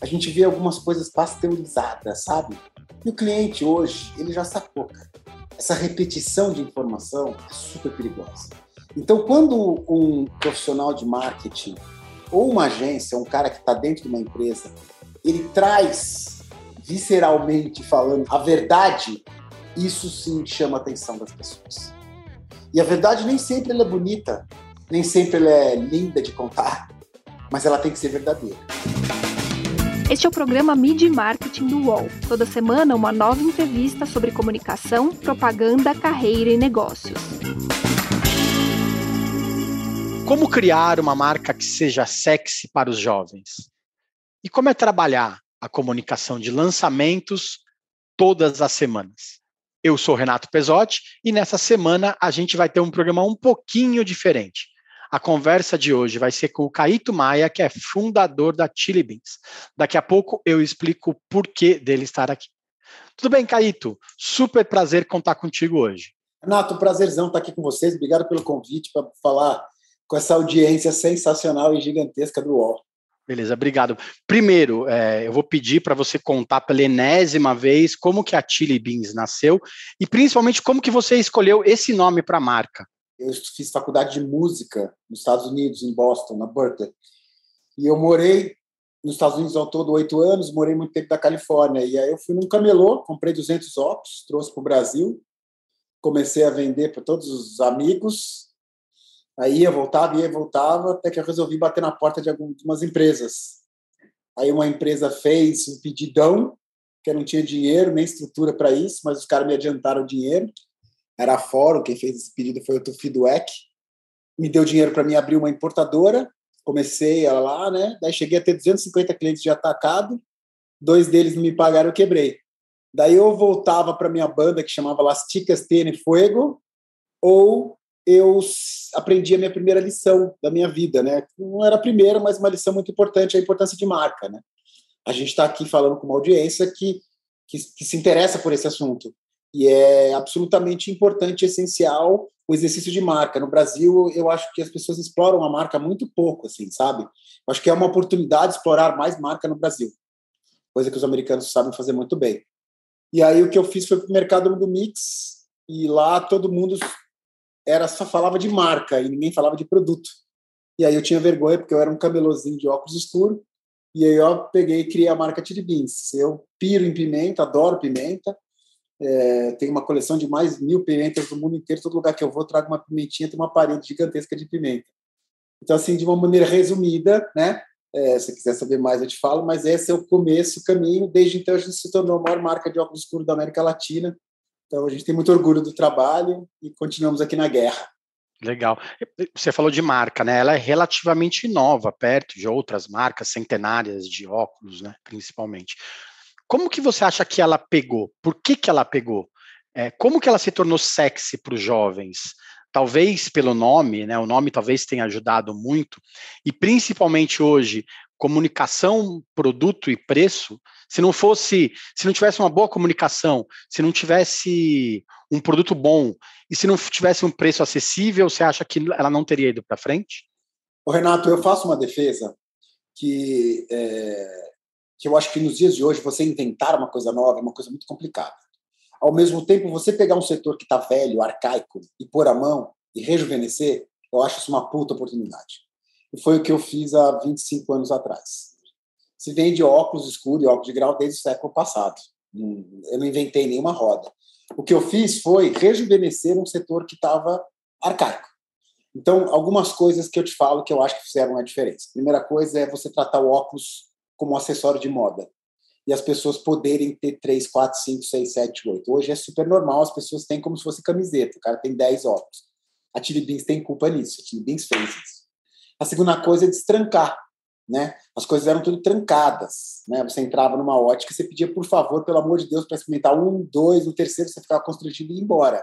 a gente vê algumas coisas pasteurizadas, sabe? E o cliente hoje, ele já sacou, cara. Essa repetição de informação é super perigosa. Então, quando um profissional de marketing ou uma agência, um cara que está dentro de uma empresa, ele traz visceralmente falando a verdade, isso sim chama a atenção das pessoas. E a verdade nem sempre ela é bonita, nem sempre ela é linda de contar, mas ela tem que ser verdadeira. Este é o programa Mid Marketing do UOL. Toda semana, uma nova entrevista sobre comunicação, propaganda, carreira e negócios. Como criar uma marca que seja sexy para os jovens? E como é trabalhar a comunicação de lançamentos todas as semanas? Eu sou Renato Pesotti e nessa semana a gente vai ter um programa um pouquinho diferente. A conversa de hoje vai ser com o Caíto Maia, que é fundador da Chili Beans. Daqui a pouco eu explico o porquê dele estar aqui. Tudo bem, Caíto? Super prazer contar contigo hoje. Renato, prazerzão estar aqui com vocês. Obrigado pelo convite para falar com essa audiência sensacional e gigantesca do UOL. Beleza, obrigado. Primeiro, é, eu vou pedir para você contar pela enésima vez como que a Chili Beans nasceu e principalmente como que você escolheu esse nome para a marca. Eu fiz faculdade de música nos Estados Unidos, em Boston, na Berkeley. E eu morei nos Estados Unidos ao todo oito anos, morei muito tempo na Califórnia. E aí eu fui num camelô, comprei 200 óculos, trouxe para o Brasil, comecei a vender para todos os amigos. Aí ia, voltava, ia, voltava, até que eu resolvi bater na porta de algumas empresas. Aí uma empresa fez um pedidão, que eu não tinha dinheiro, nem estrutura para isso, mas os caras me adiantaram o dinheiro era Fórum, quem fez esse pedido foi o Tufi Dueck, me deu dinheiro para mim abrir uma importadora, comecei ela lá, né? Daí cheguei a ter 250 clientes de atacado, dois deles não me pagaram, eu quebrei. Daí eu voltava para minha banda que chamava Las Ticas Tiene Fuego, ou eu aprendi a minha primeira lição da minha vida, né? Não era a primeira, mas uma lição muito importante, a importância de marca, né? A gente está aqui falando com uma audiência que, que, que se interessa por esse assunto e é absolutamente importante, essencial o exercício de marca. No Brasil, eu acho que as pessoas exploram a marca muito pouco, assim, sabe? Eu acho que é uma oportunidade de explorar mais marca no Brasil, coisa que os americanos sabem fazer muito bem. E aí o que eu fiz foi para o mercado do mix e lá todo mundo era só falava de marca e ninguém falava de produto. E aí eu tinha vergonha porque eu era um camelozinho de óculos escuros e aí eu peguei e criei a marca Chili Beans. Eu piro em pimenta, adoro pimenta é, tem uma coleção de mais mil pimentas do mundo inteiro. Todo lugar que eu vou, trago uma pimentinha, tem uma parede gigantesca de pimenta. Então, assim, de uma maneira resumida, né? É, se quiser saber mais, eu te falo, mas esse é o começo, o caminho. Desde então, a gente se tornou a maior marca de óculos escuros da América Latina. Então, a gente tem muito orgulho do trabalho e continuamos aqui na guerra. Legal. Você falou de marca, né? Ela é relativamente nova, perto de outras marcas centenárias de óculos, né? Principalmente. Como que você acha que ela pegou? Por que, que ela pegou? É, como que ela se tornou sexy para os jovens? Talvez pelo nome, né? O nome talvez tenha ajudado muito, e principalmente hoje, comunicação, produto e preço. Se não fosse, se não tivesse uma boa comunicação, se não tivesse um produto bom e se não tivesse um preço acessível, você acha que ela não teria ido para frente? Ô Renato, eu faço uma defesa que é, que eu acho que nos dias de hoje você inventar uma coisa nova é uma coisa muito complicada. Ao mesmo tempo, você pegar um setor que está velho, arcaico, e pôr a mão e rejuvenescer, eu acho isso uma puta oportunidade. E foi o que eu fiz há 25 anos atrás. Se vende óculos escuros e óculos de grau desde o século passado. Eu não inventei nenhuma roda. O que eu fiz foi rejuvenescer um setor que estava arcaico. Então, algumas coisas que eu te falo que eu acho que fizeram a diferença. Primeira coisa é você tratar o óculos como acessório de moda. E as pessoas poderem ter 3, 4, 5, 6, 7, 8. Hoje é super normal, as pessoas têm como se fosse camiseta. O cara tem 10 óculos. A Tilly Beans tem culpa nisso. A Tilly Beans fez isso. A segunda coisa é destrancar. Né? As coisas eram tudo trancadas. Né? Você entrava numa ótica, você pedia, por favor, pelo amor de Deus, para experimentar um, dois, no terceiro você ficava constrangido e ia embora.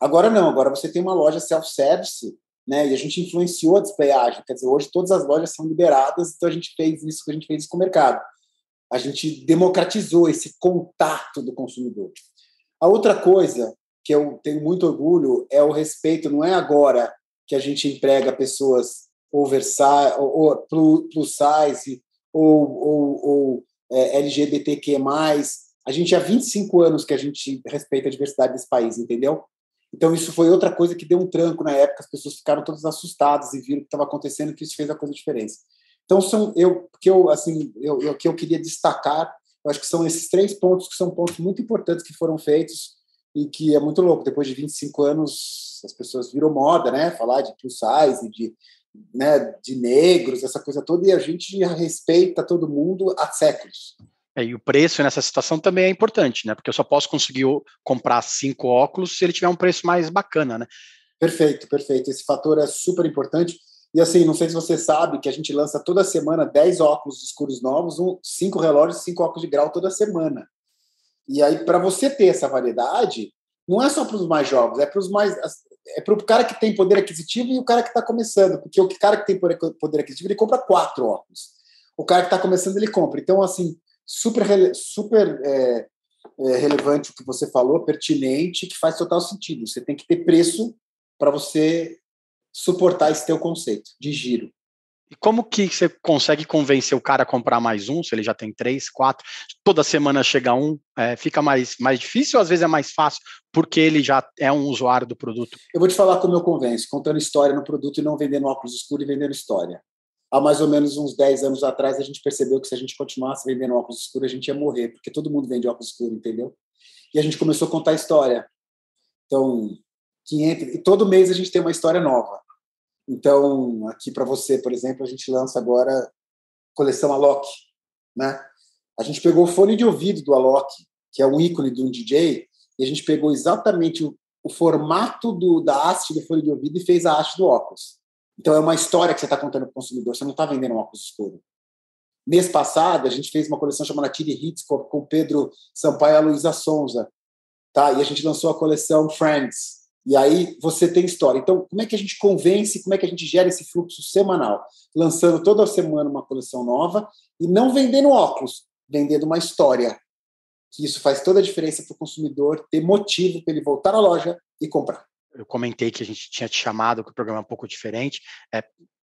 Agora não, agora você tem uma loja self-service né? E a gente influenciou a desplayagem, quer dizer, hoje todas as lojas são liberadas, então a gente fez isso, a gente fez isso com o mercado. A gente democratizou esse contato do consumidor. A outra coisa que eu tenho muito orgulho é o respeito, não é agora que a gente emprega pessoas oversize, ou plus size, ou, ou, ou é, LGBTQ+. A gente há 25 anos que a gente respeita a diversidade desse país, entendeu? Então isso foi outra coisa que deu um tranco na época, as pessoas ficaram todas assustadas e viram o que estava acontecendo, que isso fez a coisa diferença. Então são eu que eu assim, eu, eu que eu queria destacar, eu acho que são esses três pontos que são pontos muito importantes que foram feitos e que é muito louco, depois de 25 anos as pessoas viram moda, né, falar de plus size, de né, de negros, essa coisa toda, e a gente respeita todo mundo há séculos. É, e o preço nessa situação também é importante, né? Porque eu só posso conseguir comprar cinco óculos se ele tiver um preço mais bacana, né? Perfeito, perfeito. Esse fator é super importante. E assim, não sei se você sabe que a gente lança toda semana 10 óculos escuros novos, um, cinco relógios, cinco óculos de grau toda semana. E aí, para você ter essa variedade, não é só para os mais jovens, é para os mais é para o cara que tem poder aquisitivo e o cara que está começando, porque o cara que tem poder aquisitivo ele compra quatro óculos, o cara que está começando ele compra. Então assim super super é, é, relevante o que você falou, pertinente, que faz total sentido. Você tem que ter preço para você suportar esse teu conceito de giro. E como que você consegue convencer o cara a comprar mais um, se ele já tem três, quatro? Toda semana chega um, é, fica mais, mais difícil ou às vezes é mais fácil porque ele já é um usuário do produto? Eu vou te falar como eu convenço, contando história no produto e não vendendo óculos escuros e vendendo história. Há mais ou menos uns 10 anos atrás, a gente percebeu que se a gente continuasse vendendo óculos escuros, a gente ia morrer, porque todo mundo vende óculos escuros, entendeu? E a gente começou a contar história. Então, 500, e todo mês a gente tem uma história nova. Então, aqui para você, por exemplo, a gente lança agora coleção Alok, né? A gente pegou o fone de ouvido do Alok, que é um ícone de um DJ, e a gente pegou exatamente o, o formato do, da haste do fone de ouvido e fez a haste do óculos. Então é uma história que você está contando para o consumidor, você não está vendendo um óculos escuro. Mês passado, a gente fez uma coleção chamada Tiri Hits com, com Pedro Sampaio e a Luísa Sonza, tá? e a gente lançou a coleção Friends, e aí você tem história. Então, como é que a gente convence, como é que a gente gera esse fluxo semanal? Lançando toda semana uma coleção nova e não vendendo óculos, vendendo uma história. Que isso faz toda a diferença para o consumidor ter motivo para ele voltar à loja e comprar. Eu comentei que a gente tinha te chamado, que o programa é um pouco diferente. É,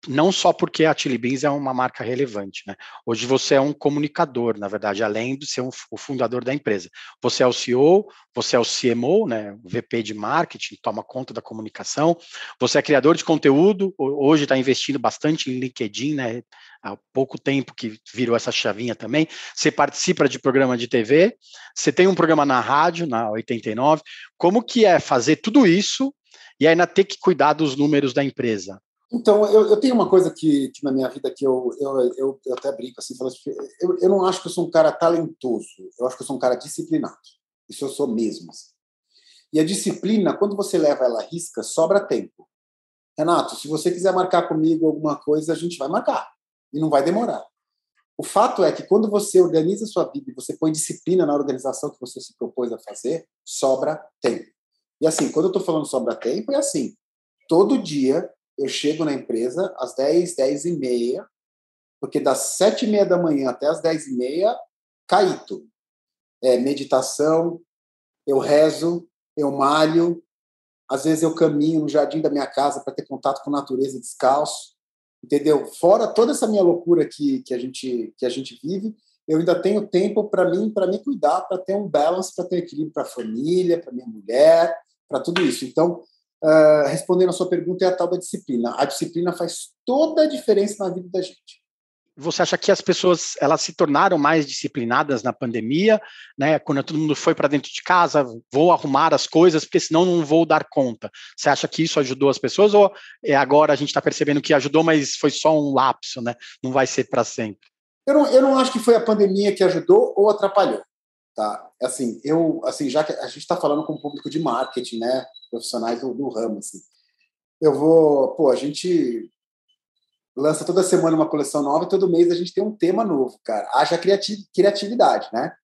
não só porque a Chili Beans é uma marca relevante, né? Hoje você é um comunicador, na verdade, além de ser um, o fundador da empresa. Você é o CEO, você é o CMO, né? O VP de marketing, toma conta da comunicação. Você é criador de conteúdo, hoje está investindo bastante em LinkedIn, né? Há pouco tempo que virou essa chavinha também. Você participa de programa de TV, você tem um programa na rádio, na 89. Como que é fazer tudo isso e ainda ter que cuidar dos números da empresa? Então, eu, eu, tenho uma coisa que, que, na minha vida que eu, eu, eu, eu até brinco assim, falo assim, eu, eu não acho que eu sou um cara talentoso, eu acho que eu sou um cara disciplinado. Isso eu sou mesmo. Assim. E a disciplina, quando você leva ela à risca, sobra tempo. Renato, se você quiser marcar comigo alguma coisa, a gente vai marcar. E não vai demorar. O fato é que quando você organiza a sua vida e você põe disciplina na organização que você se propôs a fazer, sobra tempo. E assim, quando eu estou falando sobra tempo, é assim: todo dia eu chego na empresa às 10, 10 e meia, porque das 7 e meia da manhã até as 10 e meia, caíto. É meditação, eu rezo, eu malho, às vezes eu caminho no jardim da minha casa para ter contato com a natureza descalço, entendeu? Fora toda essa minha loucura que, que, a, gente, que a gente vive, eu ainda tenho tempo para mim, para me cuidar, para ter um balance, para ter equilíbrio para a família, para minha mulher, para tudo isso. Então, uh, respondendo a sua pergunta, é a tal da disciplina. A disciplina faz toda a diferença na vida da gente. Você acha que as pessoas elas se tornaram mais disciplinadas na pandemia, né? Quando todo mundo foi para dentro de casa, vou arrumar as coisas, porque senão não vou dar conta. Você acha que isso ajudou as pessoas ou é agora a gente está percebendo que ajudou, mas foi só um lapso, né? Não vai ser para sempre? Eu não, eu não acho que foi a pandemia que ajudou ou atrapalhou. Tá? Assim, eu, assim, já que a gente está falando com o público de marketing, né, profissionais do, do ramo, assim, eu vou, pô, a gente lança toda semana uma coleção nova todo mês a gente tem um tema novo, cara. Haja criatividade, né?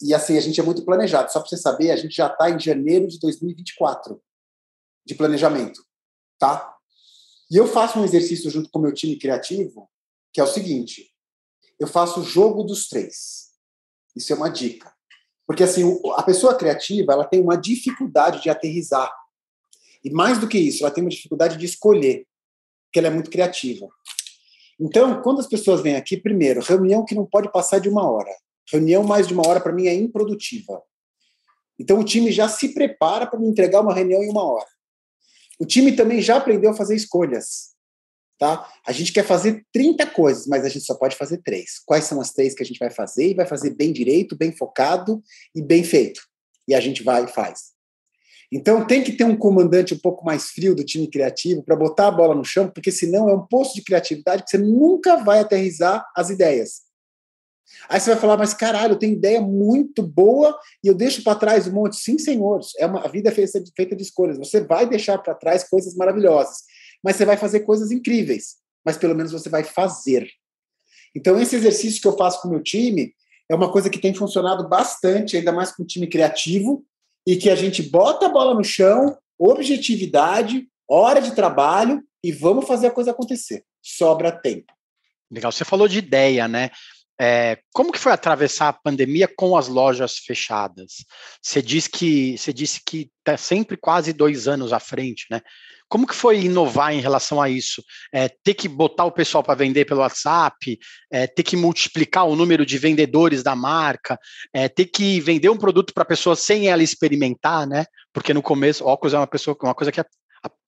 E assim, a gente é muito planejado. Só para você saber, a gente já está em janeiro de 2024 de planejamento, tá? E eu faço um exercício junto com o meu time criativo, que é o seguinte: eu faço o jogo dos três. Isso é uma dica. Porque assim, a pessoa criativa, ela tem uma dificuldade de aterrizar. E mais do que isso, ela tem uma dificuldade de escolher, porque ela é muito criativa. Então, quando as pessoas vêm aqui, primeiro, reunião que não pode passar de uma hora. Reunião mais de uma hora, para mim, é improdutiva. Então, o time já se prepara para me entregar uma reunião em uma hora. O time também já aprendeu a fazer escolhas. Tá? A gente quer fazer 30 coisas, mas a gente só pode fazer três. Quais são as três que a gente vai fazer? E vai fazer bem direito, bem focado e bem feito. E a gente vai e faz. Então tem que ter um comandante um pouco mais frio do time criativo para botar a bola no chão, porque senão é um posto de criatividade que você nunca vai aterrizar as ideias. Aí você vai falar, mas caralho, eu tenho ideia muito boa e eu deixo para trás um monte. Sim, senhores, é uma, a vida é feita de escolhas. Você vai deixar para trás coisas maravilhosas, mas você vai fazer coisas incríveis. Mas pelo menos você vai fazer. Então, esse exercício que eu faço com o meu time é uma coisa que tem funcionado bastante, ainda mais com um time criativo, e que a gente bota a bola no chão, objetividade, hora de trabalho e vamos fazer a coisa acontecer. Sobra tempo. Legal. Você falou de ideia, né? É, como que foi atravessar a pandemia com as lojas fechadas? Você disse que você disse que está sempre quase dois anos à frente, né? Como que foi inovar em relação a isso? É, ter que botar o pessoal para vender pelo WhatsApp, é, ter que multiplicar o número de vendedores da marca, é, ter que vender um produto para a pessoa sem ela experimentar, né? Porque no começo, óculos é uma pessoa, uma coisa que é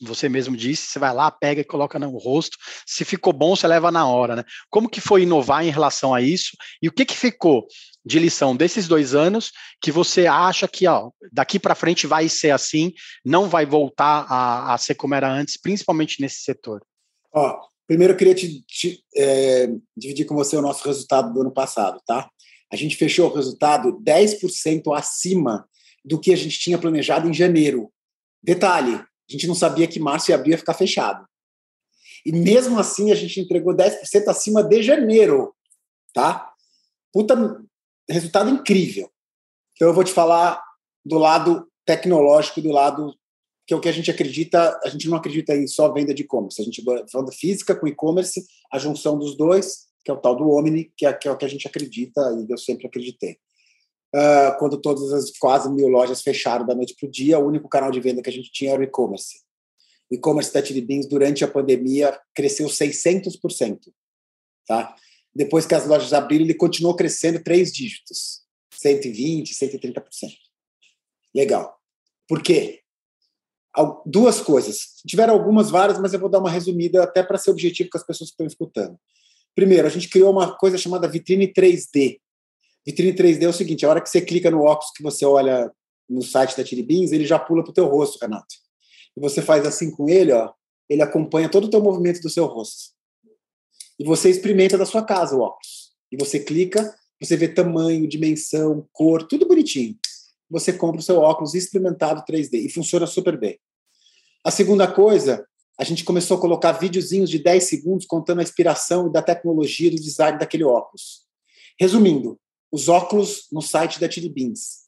você mesmo disse, você vai lá, pega e coloca no rosto. Se ficou bom, você leva na hora, né? Como que foi inovar em relação a isso? E o que que ficou de lição desses dois anos que você acha que, ó, daqui para frente vai ser assim, não vai voltar a, a, ser como era antes, principalmente nesse setor? Ó, primeiro eu queria te, te é, dividir com você o nosso resultado do ano passado, tá? A gente fechou o resultado 10% acima do que a gente tinha planejado em janeiro. Detalhe, a gente não sabia que março e abril ia ficar fechado. E mesmo assim, a gente entregou 10% acima de janeiro, tá? Puta resultado incrível. Então, eu vou te falar do lado tecnológico, do lado que é o que a gente acredita, a gente não acredita em só venda de e-commerce, a gente falando física com e-commerce, a junção dos dois, que é o tal do Omni, que é, que é o que a gente acredita e eu sempre acreditei uh, quando todas as quase mil lojas fecharam da noite para o dia, o único canal de venda que a gente tinha era o e-commerce. E-commerce da Chili Beans, durante a pandemia, cresceu 600%. Tá? Depois que as lojas abriram, ele continuou crescendo três dígitos, 120%, 130%. Legal. Por quê? Duas coisas. Tiveram algumas, várias, mas eu vou dar uma resumida até para ser objetivo com as pessoas que estão escutando. Primeiro, a gente criou uma coisa chamada vitrine 3D, Vitrine 3D é o seguinte, a hora que você clica no óculos que você olha no site da Tiribins, ele já pula para o teu rosto, Renato. E você faz assim com ele, ó, ele acompanha todo o teu movimento do seu rosto. E você experimenta da sua casa o óculos. E você clica, você vê tamanho, dimensão, cor, tudo bonitinho. Você compra o seu óculos experimentado 3D e funciona super bem. A segunda coisa, a gente começou a colocar videozinhos de 10 segundos contando a inspiração da tecnologia do design daquele óculos. Resumindo, os óculos no site da Chili Beans.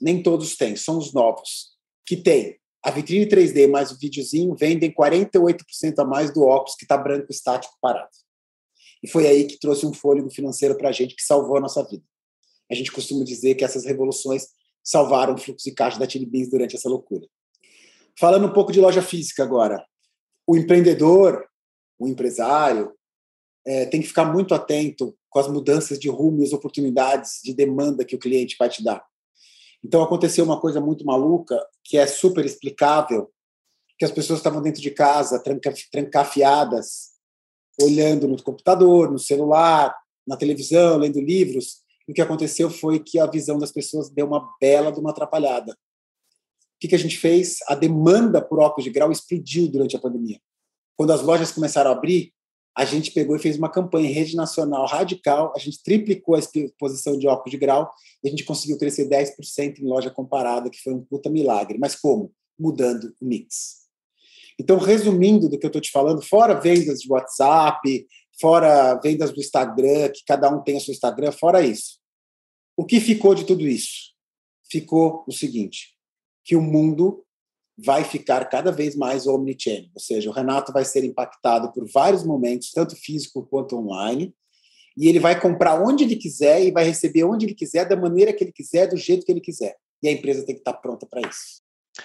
Nem todos têm, são os novos. Que tem a vitrine 3D mais o videozinho, vendem 48% a mais do óculos que está branco estático parado. E foi aí que trouxe um fôlego financeiro para a gente que salvou a nossa vida. A gente costuma dizer que essas revoluções salvaram o fluxo de caixa da Chili Beans durante essa loucura. Falando um pouco de loja física agora. O empreendedor, o empresário, é, tem que ficar muito atento com as mudanças de rumo e as oportunidades de demanda que o cliente vai te dar. Então aconteceu uma coisa muito maluca, que é super explicável, que as pessoas estavam dentro de casa, trancafiadas, olhando no computador, no celular, na televisão, lendo livros. O que aconteceu foi que a visão das pessoas deu uma bela de uma atrapalhada. O que a gente fez? A demanda por óculos de grau explodiu durante a pandemia. Quando as lojas começaram a abrir, a gente pegou e fez uma campanha em rede nacional radical, a gente triplicou a exposição de óculos de grau e a gente conseguiu crescer 10% em loja comparada, que foi um puta milagre. Mas como? Mudando o mix. Então, resumindo do que eu estou te falando, fora vendas de WhatsApp, fora vendas do Instagram, que cada um tem a seu Instagram, fora isso. O que ficou de tudo isso? Ficou o seguinte, que o mundo vai ficar cada vez mais omnichannel, ou seja, o Renato vai ser impactado por vários momentos, tanto físico quanto online, e ele vai comprar onde ele quiser e vai receber onde ele quiser, da maneira que ele quiser, do jeito que ele quiser. E a empresa tem que estar pronta para isso.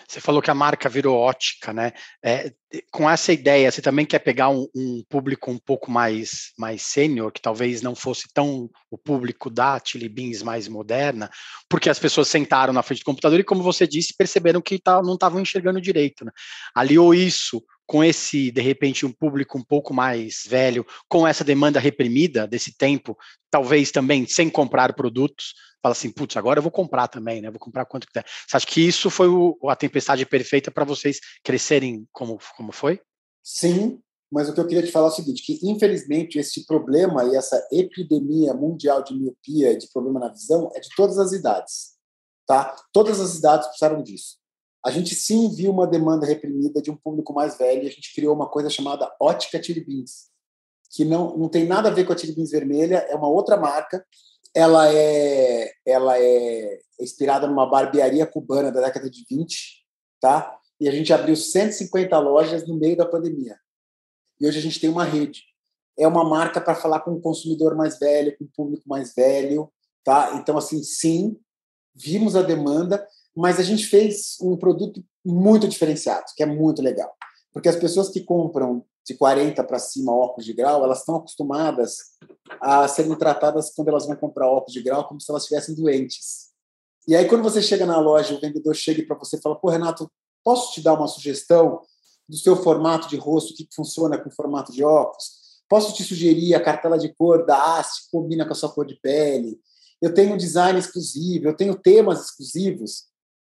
Você falou que a marca virou ótica, né? É, com essa ideia, você também quer pegar um, um, público um pouco mais, mais sênior, que talvez não fosse tão o público da Chili Beans mais moderna, porque as pessoas sentaram na frente do computador e, como você disse, perceberam que tá, não estavam enxergando direito. Né? Aliou isso com esse, de repente, um público um pouco mais velho, com essa demanda reprimida desse tempo, talvez também sem comprar produtos, fala assim, putz, agora eu vou comprar também, né? Vou comprar quanto quiser. Você acha que isso foi o, a tempestade perfeita para vocês crescerem como, como foi? Sim, mas o que eu queria te falar é o seguinte, que infelizmente esse problema e essa epidemia mundial de miopia e de problema na visão é de todas as idades, tá? Todas as idades precisaram disso. A gente sim viu uma demanda reprimida de um público mais velho e a gente criou uma coisa chamada Ótica Tiribins, que não, não tem nada a ver com a Tiribins vermelha, é uma outra marca. Ela é, ela é inspirada numa barbearia cubana da década de 20, tá? E a gente abriu 150 lojas no meio da pandemia. E hoje a gente tem uma rede. É uma marca para falar com o consumidor mais velho, com o público mais velho, tá? Então, assim, sim, vimos a demanda mas a gente fez um produto muito diferenciado, que é muito legal. Porque as pessoas que compram de 40 para cima óculos de grau, elas estão acostumadas a serem tratadas quando elas vão comprar óculos de grau como se elas estivessem doentes. E aí, quando você chega na loja, o vendedor chega para você e fala: Pô, Renato, posso te dar uma sugestão do seu formato de rosto, que funciona com formato de óculos? Posso te sugerir a cartela de cor da Haste, combina com a sua cor de pele? Eu tenho design exclusivo, eu tenho temas exclusivos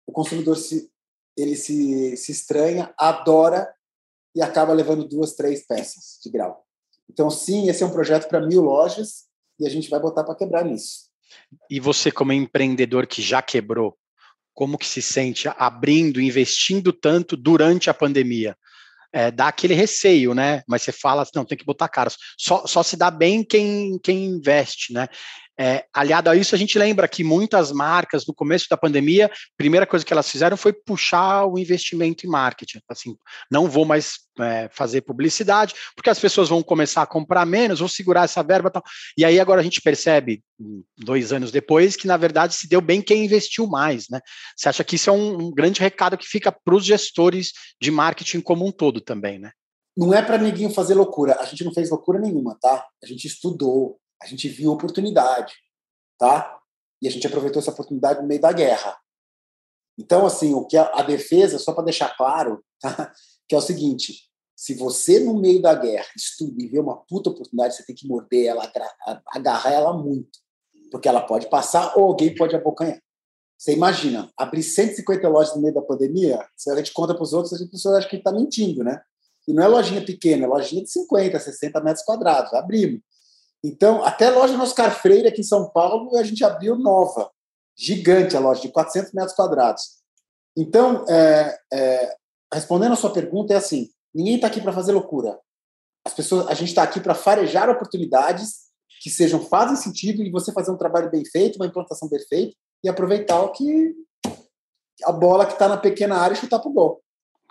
o consumidor se, ele se, se estranha, adora e acaba levando duas, três peças de grau. Então, sim, esse é um projeto para mil lojas e a gente vai botar para quebrar nisso. E você, como empreendedor que já quebrou, como que se sente abrindo, investindo tanto durante a pandemia? É, dá aquele receio, né? Mas você fala, não, tem que botar cara. Só, só se dá bem quem, quem investe, né? É, aliado a isso, a gente lembra que muitas marcas, no começo da pandemia, a primeira coisa que elas fizeram foi puxar o investimento em marketing. Assim, não vou mais é, fazer publicidade, porque as pessoas vão começar a comprar menos, vou segurar essa verba e tal. E aí agora a gente percebe, dois anos depois, que na verdade se deu bem quem investiu mais. Né? Você acha que isso é um, um grande recado que fica para os gestores de marketing como um todo também, né? Não é para ninguém fazer loucura. A gente não fez loucura nenhuma, tá? A gente estudou, a gente viu oportunidade, tá? E a gente aproveitou essa oportunidade no meio da guerra. Então, assim, o que a, a defesa, só para deixar claro, tá? que é o seguinte: se você no meio da guerra estuda e vê uma puta oportunidade, você tem que morder ela, agarrar ela muito, porque ela pode passar ou alguém pode abocanhar. Você imagina, abrir 150 lojas no meio da pandemia, se a gente conta para os outros, as pessoas acham que está mentindo, né? E não é lojinha pequena, é lojinha de 50, 60 metros quadrados. Abrimos. Então, até a loja Oscar Freire aqui em São Paulo, a gente abriu nova, gigante a loja, de 400 metros quadrados. Então, é, é, respondendo a sua pergunta, é assim: ninguém está aqui para fazer loucura. As pessoas, a gente está aqui para farejar oportunidades que sejam fazem sentido e você fazer um trabalho bem feito, uma implantação perfeita e aproveitar o que a bola que está na pequena área e chutar para o gol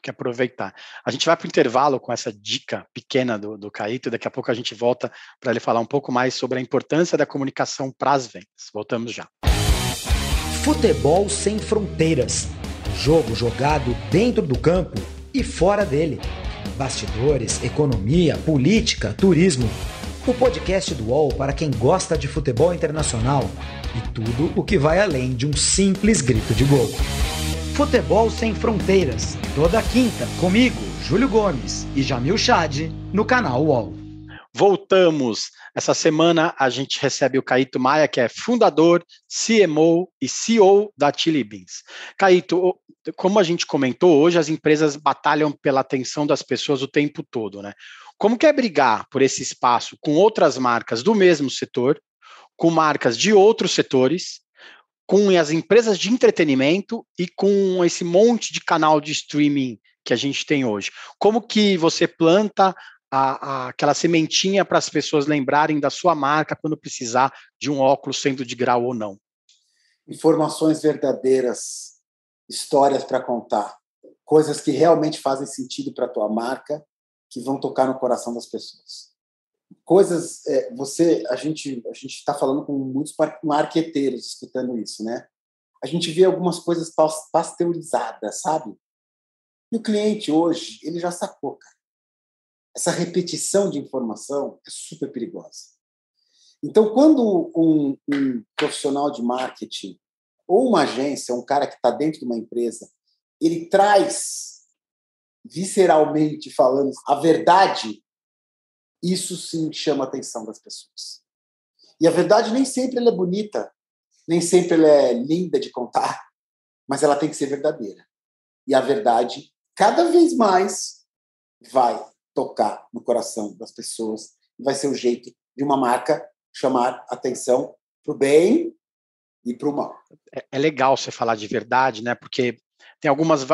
que aproveitar. A gente vai para o intervalo com essa dica pequena do, do Caíto, daqui a pouco a gente volta para ele falar um pouco mais sobre a importância da comunicação para as vendas. Voltamos já. Futebol sem fronteiras. Jogo jogado dentro do campo e fora dele. Bastidores, economia, política, turismo. O podcast do UOL para quem gosta de futebol internacional e tudo o que vai além de um simples grito de gol. Futebol Sem Fronteiras, toda quinta, comigo, Júlio Gomes e Jamil Chad, no canal UOL. Voltamos. Essa semana a gente recebe o Caíto Maia, que é fundador, CMO e CEO da Chili Beans. Caíto, como a gente comentou, hoje as empresas batalham pela atenção das pessoas o tempo todo, né? Como que é brigar por esse espaço com outras marcas do mesmo setor, com marcas de outros setores com as empresas de entretenimento e com esse monte de canal de streaming que a gente tem hoje. Como que você planta a, a, aquela sementinha para as pessoas lembrarem da sua marca quando precisar de um óculos, sendo de grau ou não? Informações verdadeiras, histórias para contar, coisas que realmente fazem sentido para a tua marca, que vão tocar no coração das pessoas coisas é, você a gente a gente está falando com muitos marqueteiros escutando isso né a gente vê algumas coisas pasteurizadas, sabe? E o cliente hoje, ele já sacou, cara. Essa repetição de informação é super perigosa. Então, quando um, um profissional de marketing ou uma agência, um cara que está dentro de uma empresa, ele traz visceralmente falando a verdade, isso sim chama a atenção das pessoas. E a verdade nem sempre ela é bonita, nem sempre ela é linda de contar, mas ela tem que ser verdadeira. E a verdade, cada vez mais, vai tocar no coração das pessoas vai ser o jeito de uma marca chamar atenção para o bem e para o mal. É, é, legal você falar de verdade, né? Porque tem algumas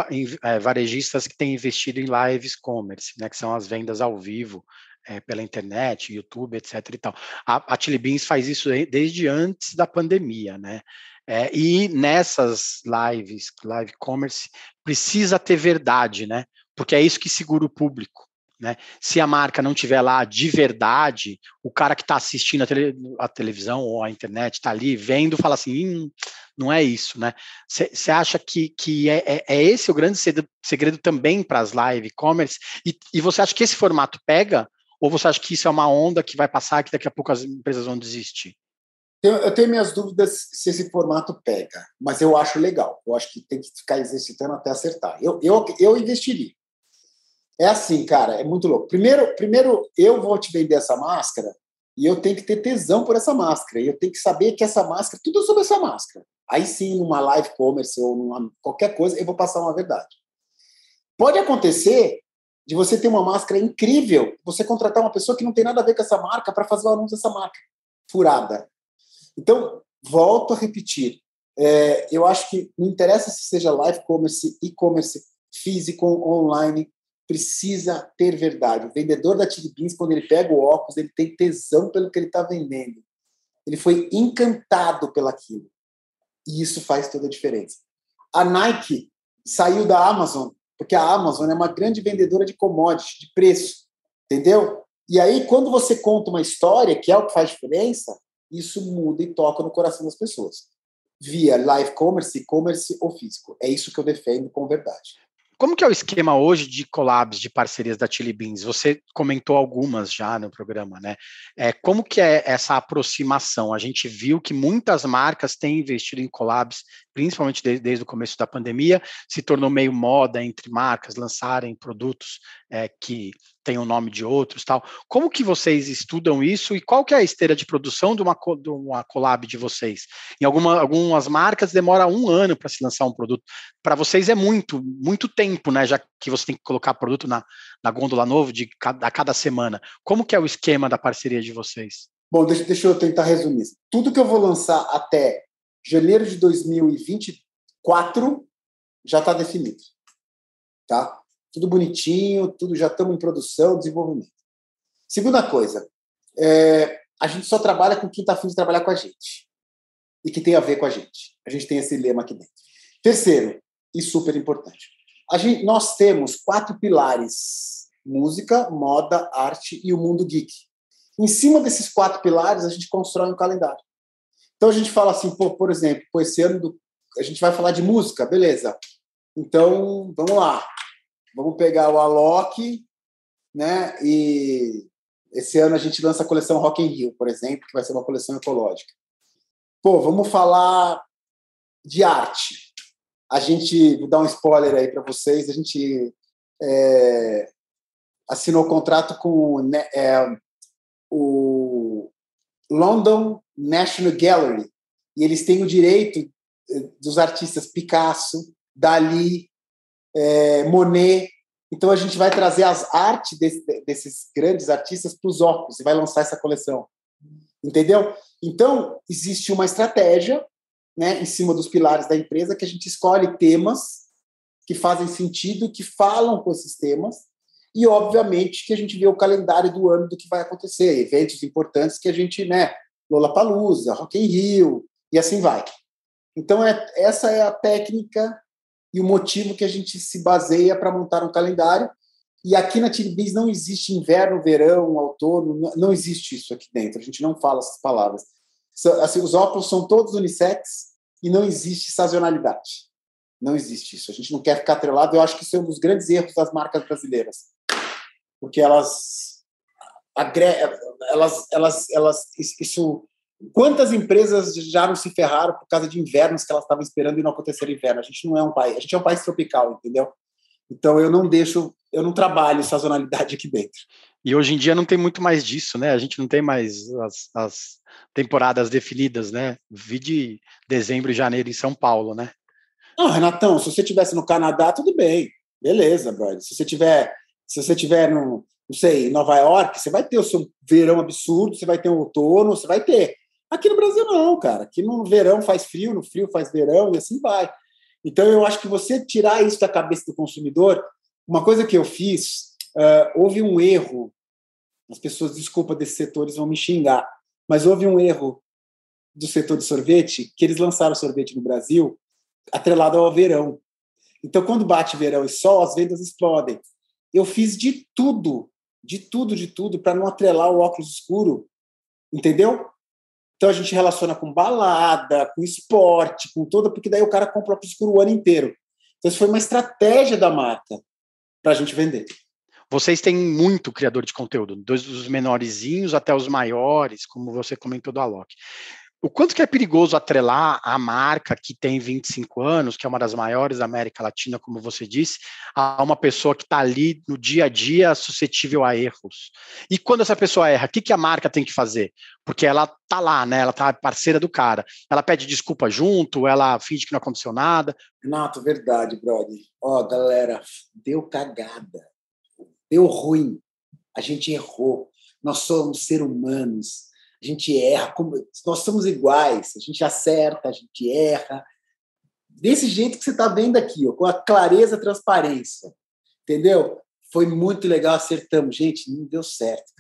é, varejistas que têm investido em lives commerce, né? Que são as vendas ao vivo é, pela internet, YouTube, etc. E tal. A, a Chili Beans faz isso desde antes da pandemia, né? É, e nessas lives, live commerce, precisa ter verdade, né? Porque é isso que segura o público. Né? Se a marca não tiver lá de verdade, o cara que está assistindo a, tele, a, televisão ou a internet está ali vendo, fala assim, hum, não é isso, né? Você acha que, que é, é, é, esse o grande segredo, segredo também para as live e-commerce? E, e você acha que esse formato pega? Ou você acha que isso é uma onda que vai passar, que daqui a pouco as empresas vão desistir? Eu, tenho minhas dúvidas se esse formato pega, mas eu acho legal. Eu acho que tem que ficar exercitando até acertar. Eu, eu, eu investiria. É assim, cara, é muito louco. Primeiro, primeiro, eu vou te vender essa máscara e eu tenho que ter tesão por essa máscara. E eu tenho que saber que essa máscara, tudo sobre essa máscara. Aí sim, numa live commerce ou numa, qualquer coisa, eu vou passar uma verdade. Pode acontecer de você ter uma máscara incrível, você contratar uma pessoa que não tem nada a ver com essa marca para fazer o anúncio dessa marca. Furada. Então, volto a repetir. É, eu acho que não interessa se seja live commerce, e-commerce, físico, online, precisa ter verdade. O vendedor da Chili Beans, quando ele pega o óculos, ele tem tesão pelo que ele está vendendo. Ele foi encantado pelaquilo. E isso faz toda a diferença. A Nike saiu da Amazon, porque a Amazon é uma grande vendedora de commodities, de preço, entendeu? E aí, quando você conta uma história, que é o que faz diferença, isso muda e toca no coração das pessoas. Via live commerce, e-commerce ou físico. É isso que eu defendo com verdade. Como que é o esquema hoje de collabs, de parcerias da Chili Beans? Você comentou algumas já no programa, né? É, como que é essa aproximação? A gente viu que muitas marcas têm investido em collabs, principalmente desde, desde o começo da pandemia, se tornou meio moda entre marcas lançarem produtos é, que tem o nome de outros tal. Como que vocês estudam isso e qual que é a esteira de produção de uma, de uma collab de vocês? Em alguma, algumas marcas demora um ano para se lançar um produto. Para vocês é muito, muito tempo, né? Já que você tem que colocar produto na, na gôndola novo de cada, a cada semana. Como que é o esquema da parceria de vocês? Bom, deixa, deixa eu tentar resumir. Tudo que eu vou lançar até janeiro de 2024 já está definido. Tá? tudo bonitinho, tudo já estamos em produção, desenvolvimento. Segunda coisa, é, a gente só trabalha com quem está afim de trabalhar com a gente e que tem a ver com a gente. A gente tem esse lema aqui dentro. Terceiro, e super importante, gente, nós temos quatro pilares: música, moda, arte e o mundo geek. Em cima desses quatro pilares, a gente constrói um calendário. Então a gente fala assim, pô, por exemplo, pô, esse ano do, a gente vai falar de música, beleza? Então, vamos lá. Vamos pegar o Alok, né? E esse ano a gente lança a coleção Rock in Rio, por exemplo, que vai ser uma coleção ecológica. Pô, vamos falar de arte. A gente, vou dar um spoiler aí para vocês, a gente é, assinou contrato com né, é, o London National Gallery e eles têm o direito eh, dos artistas Picasso, Dali, é, Monet. Então a gente vai trazer as artes desse, desses grandes artistas para os óculos e vai lançar essa coleção. Entendeu? Então existe uma estratégia né, em cima dos pilares da empresa que a gente escolhe temas que fazem sentido, que falam com esses temas, e obviamente que a gente vê o calendário do ano do que vai acontecer, eventos importantes que a gente, né, Lollapalooza, Rock in Rio, e assim vai. Então, é, essa é a técnica e o motivo que a gente se baseia para montar um calendário. E aqui na Tilibis não existe inverno, verão, outono, não existe isso aqui dentro. A gente não fala essas palavras. Assim, os óculos são todos unissex, e não existe sazonalidade. Não existe isso. A gente não quer ficar atrelado. Eu acho que isso é um dos grandes erros das marcas brasileiras, porque elas elas elas elas isso quantas empresas já não se ferraram por causa de invernos que elas estavam esperando e não aconteceram inverno. A gente não é um país, a gente é um país tropical, entendeu? Então eu não deixo, eu não trabalho sazonalidade aqui dentro. E hoje em dia não tem muito mais disso, né? A gente não tem mais as, as temporadas definidas, né? Vi de dezembro e janeiro em São Paulo, né? Não, Renatão, se você tivesse no Canadá, tudo bem. Beleza, brother. Se você tiver, se você tiver no, não sei, em Nova York, você vai ter o seu verão absurdo, você vai ter um outono, você vai ter. Aqui no Brasil não, cara. Aqui no verão faz frio, no frio faz verão e assim vai. Então eu acho que você tirar isso da cabeça do consumidor, uma coisa que eu fiz, uh, houve um erro. As pessoas, desculpa, desses setores vão me xingar, mas houve um erro do setor de sorvete que eles lançaram sorvete no Brasil atrelado ao verão. Então, quando bate verão e sol, as vendas explodem. Eu fiz de tudo, de tudo, de tudo, para não atrelar o óculos escuro, entendeu? Então a gente relaciona com balada, com esporte, com toda, porque daí o cara compra óculos escuro o ano inteiro. Então isso foi uma estratégia da marca para a gente vender. Vocês têm muito criador de conteúdo, dos menorzinhos até os maiores, como você comentou do Alok o quanto que é perigoso atrelar a marca que tem 25 anos, que é uma das maiores da América Latina, como você disse, a uma pessoa que está ali no dia a dia suscetível a erros. E quando essa pessoa erra, o que, que a marca tem que fazer? Porque ela tá lá, né? Ela tá parceira do cara. Ela pede desculpa junto, ela finge que não aconteceu nada. Renato, verdade, brother. Ó, galera, deu cagada. Deu ruim. A gente errou. Nós somos seres humanos a gente erra, como, nós somos iguais, a gente acerta, a gente erra. Desse jeito que você está vendo aqui, ó, com a clareza e transparência. Entendeu? Foi muito legal, acertamos. Gente, não deu certo.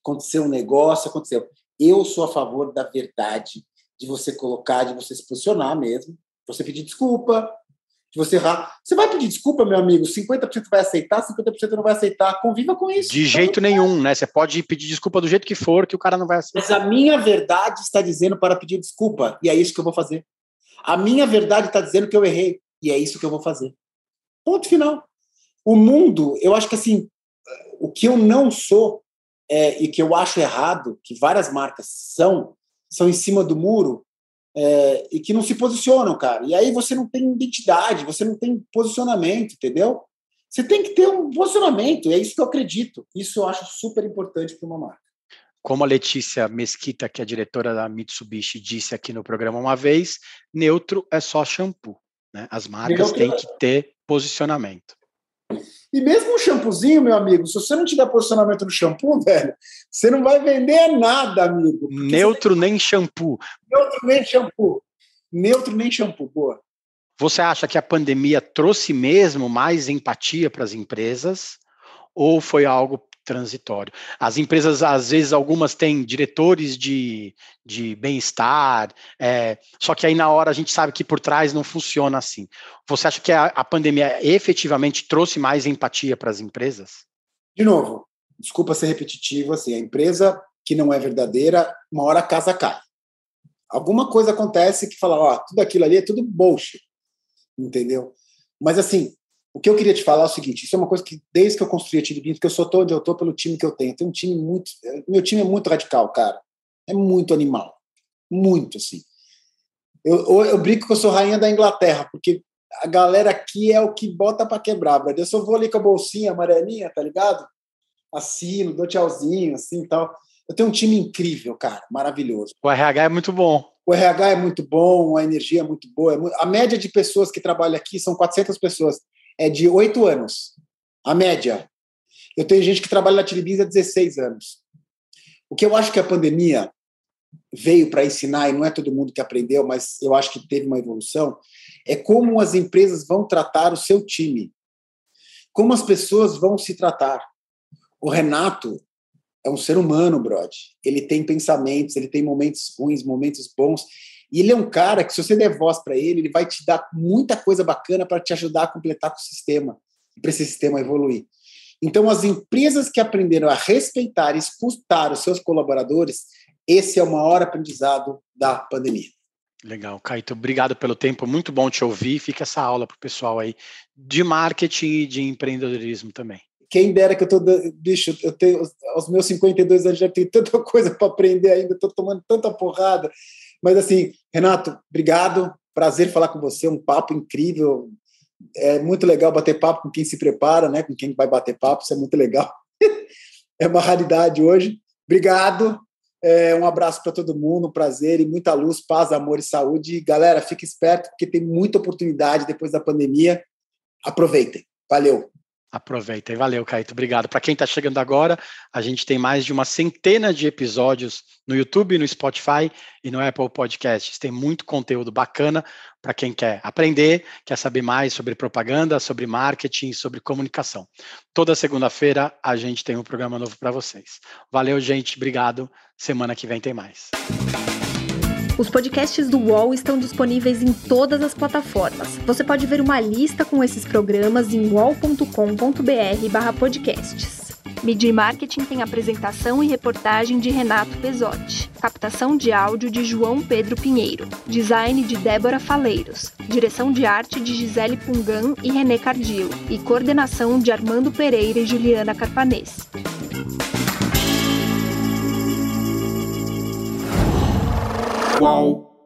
Aconteceu um negócio, aconteceu. Eu sou a favor da verdade, de você colocar, de você se posicionar mesmo, você pedir desculpa, de você errar. Você vai pedir desculpa, meu amigo, 50% vai aceitar, 50% não vai aceitar. Conviva com isso. De jeito nenhum, né? Você pode pedir desculpa do jeito que for, que o cara não vai aceitar. Mas a minha verdade está dizendo para pedir desculpa, e é isso que eu vou fazer. A minha verdade está dizendo que eu errei, e é isso que eu vou fazer. Ponto final. O mundo, eu acho que assim, o que eu não sou é, e que eu acho errado, que várias marcas são, são em cima do muro, é, e que não se posicionam, cara. E aí você não tem identidade, você não tem posicionamento, entendeu? Você tem que ter um posicionamento, é isso que eu acredito. Isso eu acho super importante para uma marca. Como a Letícia Mesquita, que é diretora da Mitsubishi, disse aqui no programa uma vez, neutro é só shampoo. Né? As marcas têm é que ter posicionamento. E mesmo um shampoozinho, meu amigo, se você não tiver posicionamento no shampoo, velho, você não vai vender nada, amigo. Neutro nem shampoo. Neutro nem shampoo. Neutro nem shampoo, boa. Você acha que a pandemia trouxe mesmo mais empatia para as empresas? Ou foi algo transitório. As empresas, às vezes, algumas têm diretores de, de bem-estar, é, só que aí na hora a gente sabe que por trás não funciona assim. Você acha que a, a pandemia efetivamente trouxe mais empatia para as empresas? De novo, desculpa ser repetitivo, assim, a empresa que não é verdadeira, uma hora a casa cai. Alguma coisa acontece que fala, ó, tudo aquilo ali é tudo bullshit, entendeu? Mas assim, o que eu queria te falar é o seguinte: isso é uma coisa que, desde que eu construí a Time Beans, que eu sou onde eu estou pelo time que eu tenho. Tem um time muito. Meu time é muito radical, cara. É muito animal. Muito, assim. Eu, eu, brinco que eu sou rainha da Inglaterra, porque a galera aqui é o que bota para quebrar, brother. Eu só vou ali com a bolsinha amarelinha, tá ligado? Assino, dou tchauzinho, assim tal. Eu tenho um time incrível, cara, maravilhoso. O RH é muito bom. O RH é muito bom, a energia é muito boa. É muito... A média de pessoas que trabalham aqui são 400 pessoas é de oito anos, a média. Eu tenho gente que trabalha na Tilibins há 16 anos. O que eu acho que a pandemia veio para ensinar, e não é todo mundo que aprendeu, mas eu acho que teve uma evolução, é como as empresas vão tratar o seu time. Como as pessoas vão se tratar. O Renato é um ser humano, Brod. Ele tem pensamentos, ele tem momentos ruins, momentos bons. E ele é um cara que, se você der voz para ele, ele vai te dar muita coisa bacana para te ajudar a completar com o sistema, para esse sistema evoluir. Então, as empresas que aprenderam a respeitar e escutar os seus colaboradores, esse é o maior aprendizado da pandemia. Legal, Caio. Obrigado pelo tempo. Muito bom te ouvir. Fica essa aula para o pessoal aí de marketing e de empreendedorismo também. Quem dera que eu tô, bicho, eu tenho aos meus 52 anos já tenho tanta coisa para aprender ainda, estou tomando tanta porrada. Mas assim, Renato, obrigado. Prazer falar com você, um papo incrível. É muito legal bater papo com quem se prepara, né? Com quem vai bater papo, isso é muito legal. é uma raridade hoje. Obrigado. É, um abraço para todo mundo, um prazer e muita luz, paz, amor e saúde. Galera, fique esperto, porque tem muita oportunidade depois da pandemia. Aproveitem. Valeu. Aproveita e valeu, Caíto. Obrigado. Para quem está chegando agora, a gente tem mais de uma centena de episódios no YouTube, no Spotify e no Apple Podcasts. Tem muito conteúdo bacana para quem quer aprender, quer saber mais sobre propaganda, sobre marketing, sobre comunicação. Toda segunda-feira a gente tem um programa novo para vocês. Valeu, gente. Obrigado. Semana que vem tem mais. Os podcasts do UOL estão disponíveis em todas as plataformas. Você pode ver uma lista com esses programas em wall.com.br/podcasts. Media Marketing tem apresentação e reportagem de Renato Pesotti, captação de áudio de João Pedro Pinheiro, design de Débora Faleiros, direção de arte de Gisele Pungan e René Cardillo e coordenação de Armando Pereira e Juliana Carpanês. Qual?